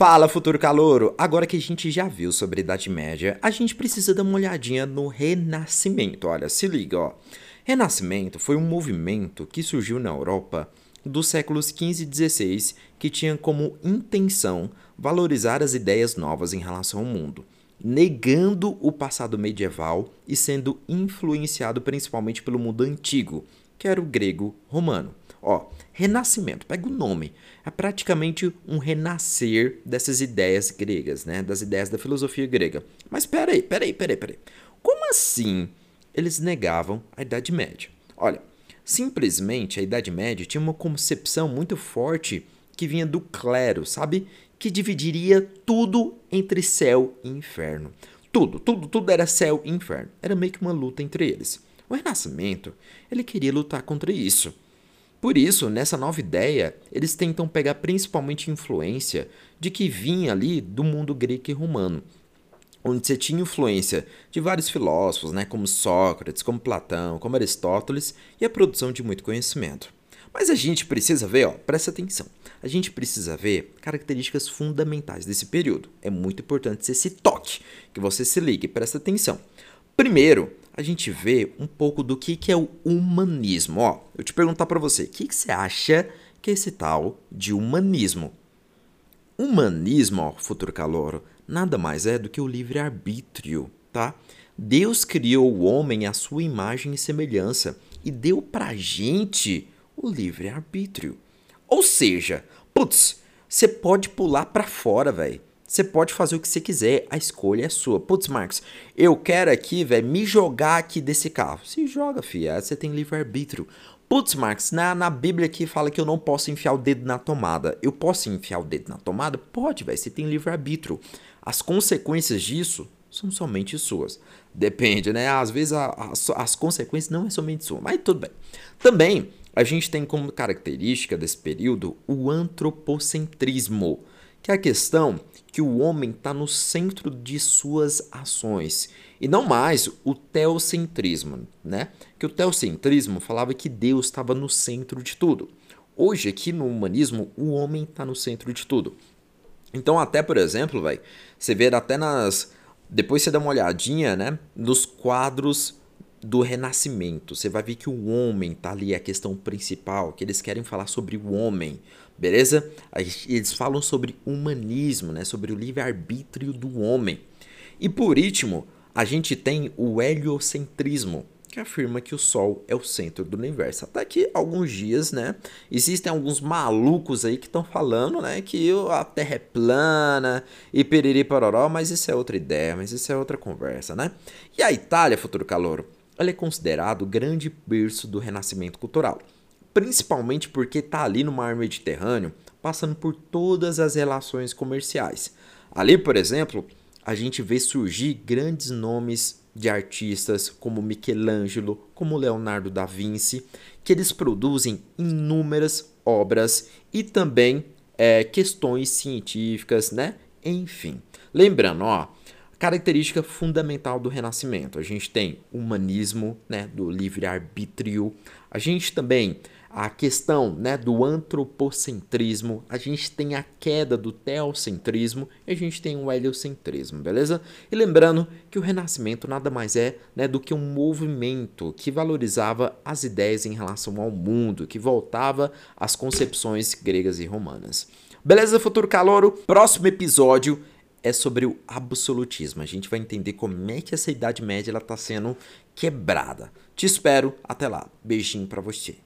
Fala, futuro calouro! Agora que a gente já viu sobre Idade Média, a gente precisa dar uma olhadinha no Renascimento. Olha, se liga, ó. Renascimento foi um movimento que surgiu na Europa dos séculos 15 e 16 que tinha como intenção valorizar as ideias novas em relação ao mundo, negando o passado medieval e sendo influenciado principalmente pelo mundo antigo, que era o grego romano. Ó, renascimento, pega o nome. É praticamente um renascer dessas ideias gregas, né? Das ideias da filosofia grega. Mas peraí, peraí, peraí, peraí. Como assim eles negavam a Idade Média? Olha, simplesmente a Idade Média tinha uma concepção muito forte que vinha do clero, sabe? Que dividiria tudo entre céu e inferno. Tudo, tudo, tudo era céu e inferno. Era meio que uma luta entre eles. O Renascimento, ele queria lutar contra isso. Por isso, nessa nova ideia, eles tentam pegar principalmente influência de que vinha ali do mundo grego e romano, onde você tinha influência de vários filósofos, né, como Sócrates, como Platão, como Aristóteles, e a produção de muito conhecimento. Mas a gente precisa ver, ó, presta atenção. A gente precisa ver características fundamentais desse período. É muito importante você se toque, que você se ligue, presta atenção. Primeiro, a gente vê um pouco do que, que é o humanismo. Ó, eu te perguntar para você, o que, que você acha que é esse tal de humanismo? Humanismo, ó, futuro caloro, nada mais é do que o livre-arbítrio, tá? Deus criou o homem à sua imagem e semelhança e deu pra gente o livre-arbítrio. Ou seja, putz, você pode pular para fora, velho. Você pode fazer o que você quiser, a escolha é sua. Putz, Marcos, eu quero aqui, velho, me jogar aqui desse carro. Se joga, filha, você tem livre-arbítrio. Putz, Marcos, na, na Bíblia aqui fala que eu não posso enfiar o dedo na tomada. Eu posso enfiar o dedo na tomada? Pode, velho, você tem livre-arbítrio. As consequências disso são somente suas. Depende, né? Às vezes a, a, as consequências não é somente sua, mas tudo bem. Também a gente tem como característica desse período o antropocentrismo que é a questão que o homem está no centro de suas ações e não mais o teocentrismo, né? Que o teocentrismo falava que Deus estava no centro de tudo. Hoje aqui no humanismo o homem está no centro de tudo. Então até por exemplo, vai, você vê até nas depois você dá uma olhadinha, né, nos quadros do renascimento. Você vai ver que o homem tá ali, é a questão principal, que eles querem falar sobre o homem, beleza? Eles falam sobre humanismo, né? sobre o livre-arbítrio do homem. E por último, a gente tem o heliocentrismo, que afirma que o Sol é o centro do universo. Até que alguns dias, né, existem alguns malucos aí que estão falando, né, que a Terra é plana e periri pororó, mas isso é outra ideia, mas isso é outra conversa, né? E a Itália, futuro calouro, ela é considerado o grande berço do renascimento cultural, principalmente porque está ali no mar Mediterrâneo, passando por todas as relações comerciais. Ali, por exemplo, a gente vê surgir grandes nomes de artistas como Michelangelo, como Leonardo da Vinci, que eles produzem inúmeras obras e também é, questões científicas, né? Enfim, lembrando, ó, Característica fundamental do Renascimento: a gente tem humanismo, né, do livre-arbítrio, a gente também a questão né, do antropocentrismo, a gente tem a queda do teocentrismo e a gente tem o heliocentrismo, beleza? E lembrando que o Renascimento nada mais é né, do que um movimento que valorizava as ideias em relação ao mundo, que voltava às concepções gregas e romanas. Beleza, futuro calouro? Próximo episódio é sobre o absolutismo. A gente vai entender como é que essa Idade Média está sendo quebrada. Te espero, até lá. Beijinho para você.